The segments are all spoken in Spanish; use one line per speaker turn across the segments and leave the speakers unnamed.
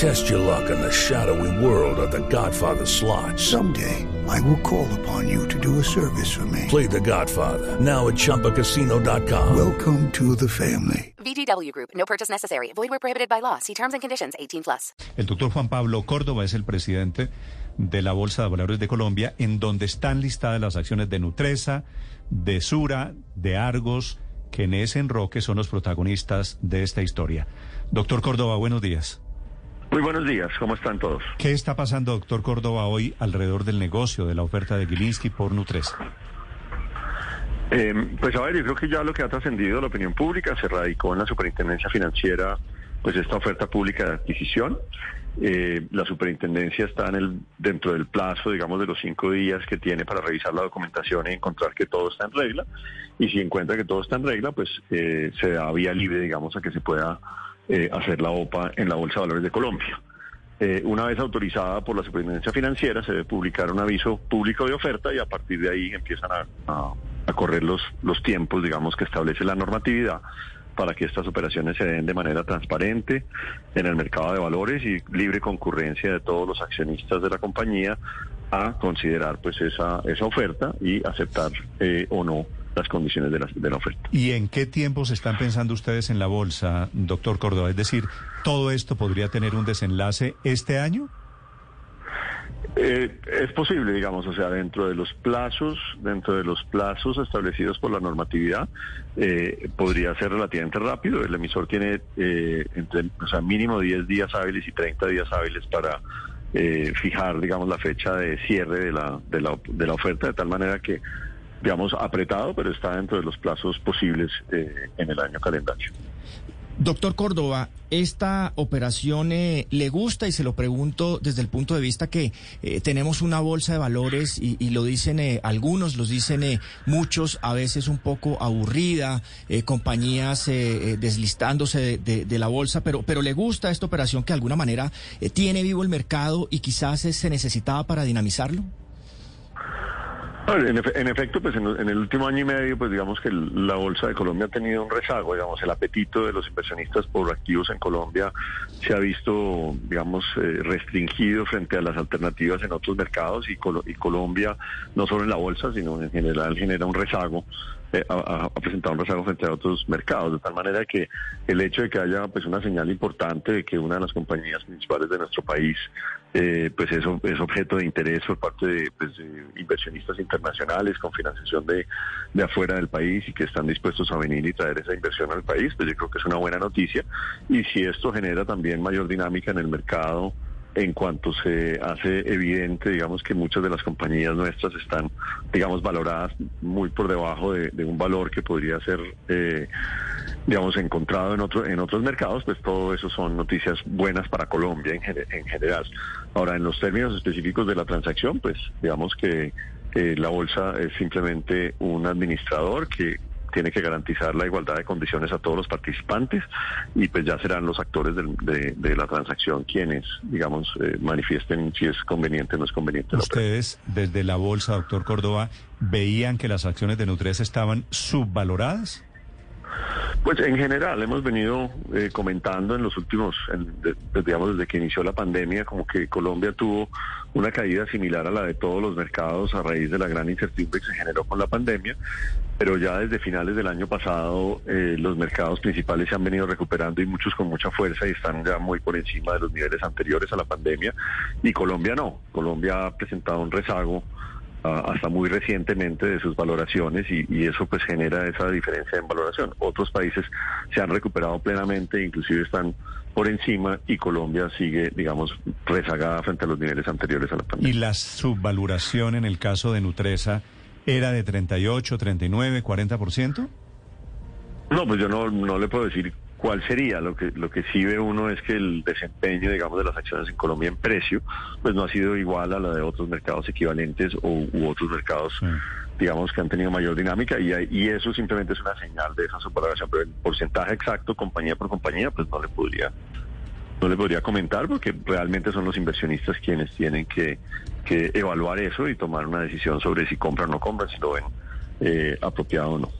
Test your luck in the shadowy world of The Godfather slot.
Someday, I will call upon you to do a service for me.
Play The Godfather now at ChumbaCasino.com.
Welcome to the family.
VGW Group. No purchase necessary. Void where prohibited by law. See terms and conditions. 18 plus.
El doctor Juan Pablo Córdoba es el presidente de la Bolsa de Valores de Colombia, en donde están listadas las acciones de Nutresa, de Sura, de Argos, que en ese enroque son los protagonistas de esta historia. Doctor Córdoba, buenos días.
Muy buenos días, ¿cómo están todos?
¿Qué está pasando, doctor Córdoba, hoy alrededor del negocio de la oferta de Gilinski por Nutresa?
Eh, pues a ver, yo creo que ya lo que ha trascendido la opinión pública se radicó en la superintendencia financiera, pues esta oferta pública de adquisición. Eh, la superintendencia está en el, dentro del plazo, digamos, de los cinco días que tiene para revisar la documentación y encontrar que todo está en regla. Y si encuentra que todo está en regla, pues eh, se da vía libre, digamos, a que se pueda eh, hacer la OPA en la Bolsa de Valores de Colombia. Eh, una vez autorizada por la Superintendencia Financiera, se debe publicar un aviso público de oferta y a partir de ahí empiezan a, a- a correr los, los tiempos, digamos, que establece la normatividad para que estas operaciones se den de manera transparente en el mercado de valores y libre concurrencia de todos los accionistas de la compañía a considerar pues esa, esa oferta y aceptar eh, o no las condiciones de la, de la oferta.
¿Y en qué tiempos están pensando ustedes en la bolsa, doctor Córdoba? Es decir, ¿todo esto podría tener un desenlace este año?
Eh, es posible, digamos, o sea, dentro de los plazos, dentro de los plazos establecidos por la normatividad, eh, podría ser relativamente rápido. El emisor tiene eh, entre, o sea, mínimo 10 días hábiles y 30 días hábiles para eh, fijar, digamos, la fecha de cierre de la, de la, de la oferta, de tal manera que, digamos, apretado, pero está dentro de los plazos posibles eh, en el año calendario.
Doctor Córdoba, esta operación eh, le gusta y se lo pregunto desde el punto de vista que eh, tenemos una bolsa de valores y, lo dicen eh, algunos, los dicen muchos, a veces un poco aburrida, compañías deslistándose de, de- la bolsa, pero, pero le gusta esta operación que de alguna manera tiene vivo el mercado y quizás se necesitaba para dinamizarlo.
En, en efecto, pues en, el último año y medio, pues digamos que la Bolsa de Colombia ha tenido un rezago, digamos, el apetito de los inversionistas por activos en Colombia se ha visto, digamos, eh, restringido frente a las alternativas en otros mercados y, Colo- y Colombia, no solo en la Bolsa, sino en general genera un rezago, eh, ha, ha- presentado un rezago frente a otros mercados, de tal manera que el hecho de que haya pues una señal importante de que una de las compañías principales de nuestro país eh, pues eso es objeto de interés por parte de, pues, de inversionistas internacionales con financiación de, de afuera del país y que están dispuestos a venir y traer esa inversión al país, pues yo creo que es una buena noticia. Y si esto genera también mayor dinámica en el mercado, en cuanto se hace evidente, digamos, que muchas de las compañías nuestras están, digamos, valoradas muy por debajo de, un valor que podría ser, eh, digamos, encontrado en, otro, en otros mercados, pues todo eso son noticias buenas para Colombia en, gene- en general. Ahora, en los términos específicos de la transacción, pues digamos que la bolsa es simplemente un administrador que tiene que garantizar la igualdad de condiciones a todos los participantes y pues ya serán los actores de, la transacción quienes, digamos, eh, manifiesten si es conveniente o no es conveniente.
¿Ustedes desde la bolsa, doctor Córdoba, veían que las acciones de Nutresa estaban subvaloradas?
Pues en general hemos venido eh, comentando en los últimos, en- digamos desde que inició la pandemia, como que Colombia tuvo una caída similar a la de todos los mercados a raíz de la gran incertidumbre que se generó con la pandemia, pero ya desde finales del año pasado eh, los mercados principales se han venido recuperando y muchos con mucha fuerza y están ya muy por encima de los niveles anteriores a la pandemia. Y Colombia no, Colombia ha presentado un rezago hasta muy recientemente de sus valoraciones y, y eso pues genera esa diferencia en valoración. Otros países se han recuperado plenamente, inclusive están por encima y Colombia sigue, digamos, rezagada frente a los niveles anteriores a la
¿Y
pandemia.
la subvaloración en el caso de Nutresa era de 38, 39, 40%?
No, pues yo no, no le puedo decir cuál sería. Lo que, lo que sí ve uno es que el desempeño, digamos, de las acciones en Colombia en precio, pues no ha sido igual a la de otros mercados equivalentes o, u otros mercados
Sí.
digamos que han tenido mayor dinámica y, y eso simplemente es una señal de esa subvaloración, pero el porcentaje exacto, compañía por compañía, pues no le podría no le podría comentar porque realmente son los inversionistas quienes tienen que, que evaluar eso y tomar una decisión sobre si compran o no compran, si lo ven eh, apropiado o no.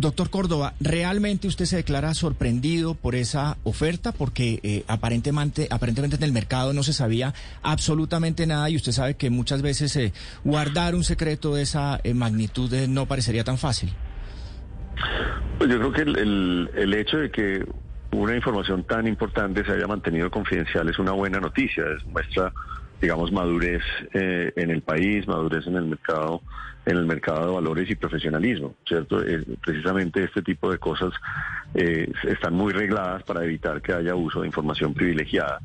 Doctor Córdoba, ¿realmente usted se declara sorprendido por esa oferta? Porque eh, aparentemente, aparentemente en el mercado no se sabía absolutamente nada y usted sabe que muchas veces eh, guardar un secreto de esa eh, magnitud no parecería tan fácil.
Pues yo creo que el, el, el hecho de que una información tan importante se haya mantenido confidencial es una buena noticia, es muestra digamos, madurez eh, en el país, madurez en el mercado, en el mercado de valores y profesionalismo, ¿cierto? Eh, precisamente este tipo de cosas eh, están muy regladas para evitar que haya uso de información privilegiada.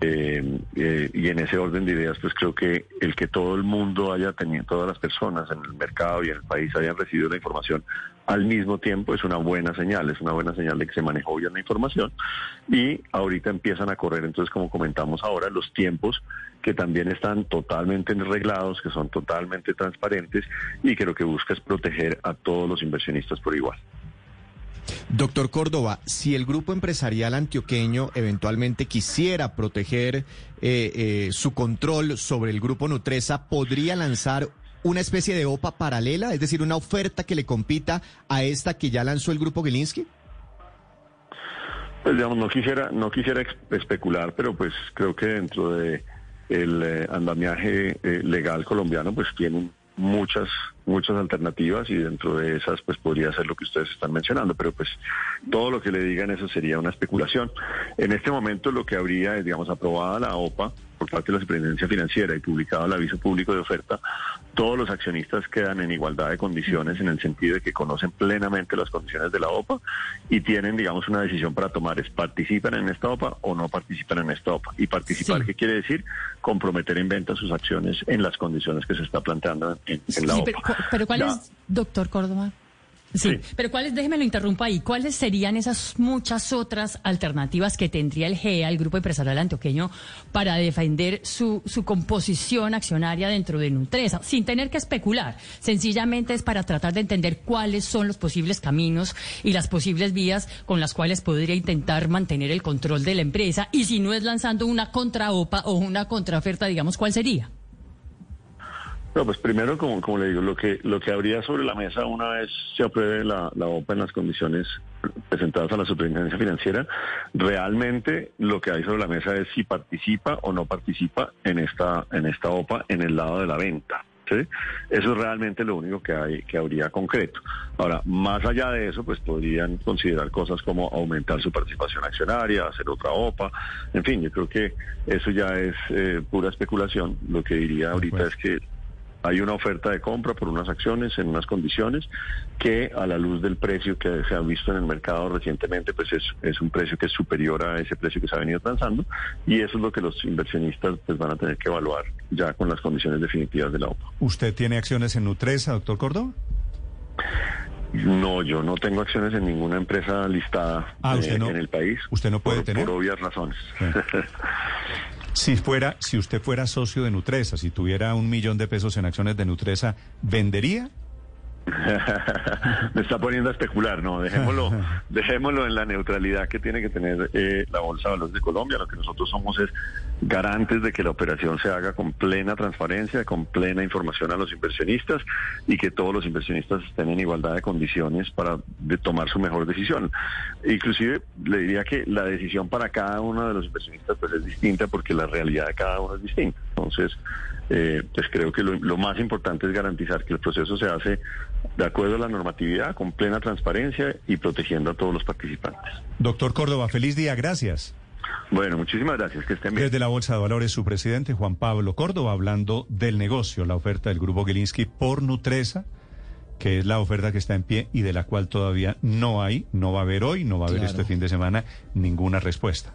Eh, eh, y en ese orden de ideas, pues creo que el que todo el mundo haya tenido, todas las personas en el mercado y en el país hayan recibido la información al mismo tiempo es una buena señal, es una buena señal de que se manejó bien la información y ahorita empiezan a correr, entonces como comentamos ahora, los tiempos que también están totalmente arreglados, que son totalmente transparentes y que lo que busca es proteger a todos los inversionistas por igual.
Doctor Córdoba, si el grupo empresarial antioqueño eventualmente quisiera proteger eh, eh, su control sobre el grupo Nutresa, ¿podría lanzar una especie de OPA paralela? Es decir, una oferta que le compita a esta que ya lanzó el grupo Gilinski?
Pues digamos, no quisiera, no quisiera especular, pero pues creo que dentro de el eh, andamiaje eh, legal colombiano, pues tienen muchas muchas alternativas y dentro de esas pues podría ser lo que ustedes están mencionando, pero pues todo lo que le digan eso sería una especulación. En este momento lo que habría es, digamos, aprobada la OPA por parte de la Superintendencia Financiera y publicado el aviso público de oferta, todos los accionistas quedan en igualdad de condiciones en el sentido de que conocen plenamente las condiciones de la OPA y tienen, digamos, una decisión para tomar, es participan en esta OPA o no participan en esta OPA. Y participar, ¿qué quiere decir? Comprometer en venta sus acciones en las condiciones que se está planteando en, en la
Sí,
OPA.
pero, pero ¿cuál es, doctor Córdoba? Sí, pero ¿cuáles, déjeme lo interrumpo ahí, cuáles serían esas muchas otras alternativas que tendría el GEA, el Grupo Empresarial Antioqueño, para defender su, su composición accionaria dentro de Nutresa, sin tener que especular? Sencillamente es para tratar de entender cuáles son los posibles caminos y las posibles vías con las cuales podría intentar mantener el control de la empresa, y si no es lanzando una contraopa o una contraoferta, digamos, ¿cuál sería?
No, pues primero, como, como le digo, lo que lo que habría sobre la mesa una vez se apruebe la, la OPA en las condiciones presentadas a la Superintendencia Financiera, realmente lo que hay sobre la mesa es si participa o no participa en esta en esta OPA en el lado de la venta. ¿sí? Eso es realmente lo único que hay que habría concreto. Ahora, más allá de eso, pues podrían considerar cosas como aumentar su participación accionaria, hacer otra OPA, en fin, yo creo que eso ya es eh, pura especulación. Lo que diría ahorita es que hay una oferta de compra por unas acciones en unas condiciones que a la luz del precio que se ha visto en el mercado recientemente, pues es, es un precio que es superior a ese precio que se ha venido transando y eso es lo que los inversionistas pues van a tener que evaluar ya con las condiciones definitivas de la OPA.
¿Usted tiene acciones en Nutresa, doctor Córdoba?
No, yo no tengo acciones en ninguna empresa listada
Ah, usted
eh,
no-
en el país.
usted no puede
por,
tener.
Por obvias razones.
Si fuera, si usted fuera socio de Nutresa, si tuviera un millón de pesos en acciones de Nutresa, ¿vendería?
Me está poniendo a especular, no, dejémoslo, dejémoslo en la neutralidad que tiene que tener eh, la Bolsa de Valores de Colombia. Lo que nosotros somos es garantes de que la operación se haga con plena transparencia, con plena información a los inversionistas y que todos los inversionistas estén en igualdad de condiciones para de tomar su mejor decisión. Inclusive le diría que la decisión para cada uno de los inversionistas pues es distinta porque la realidad de cada uno es distinta. Entonces, eh, pues creo que lo, lo más importante es garantizar que el proceso se hace de acuerdo a la normatividad, con plena transparencia y protegiendo a todos los participantes.
Doctor Córdoba, feliz día, gracias.
Bueno, muchísimas gracias, que estén bien.
Desde la Bolsa de Valores, su presidente Juan Pablo Córdoba, hablando del negocio, la oferta del Grupo Gilinski por Nutresa, que es la oferta que está en pie y de la cual todavía no hay, no va a haber hoy, no va a haber
Claro.
este fin de semana ninguna respuesta.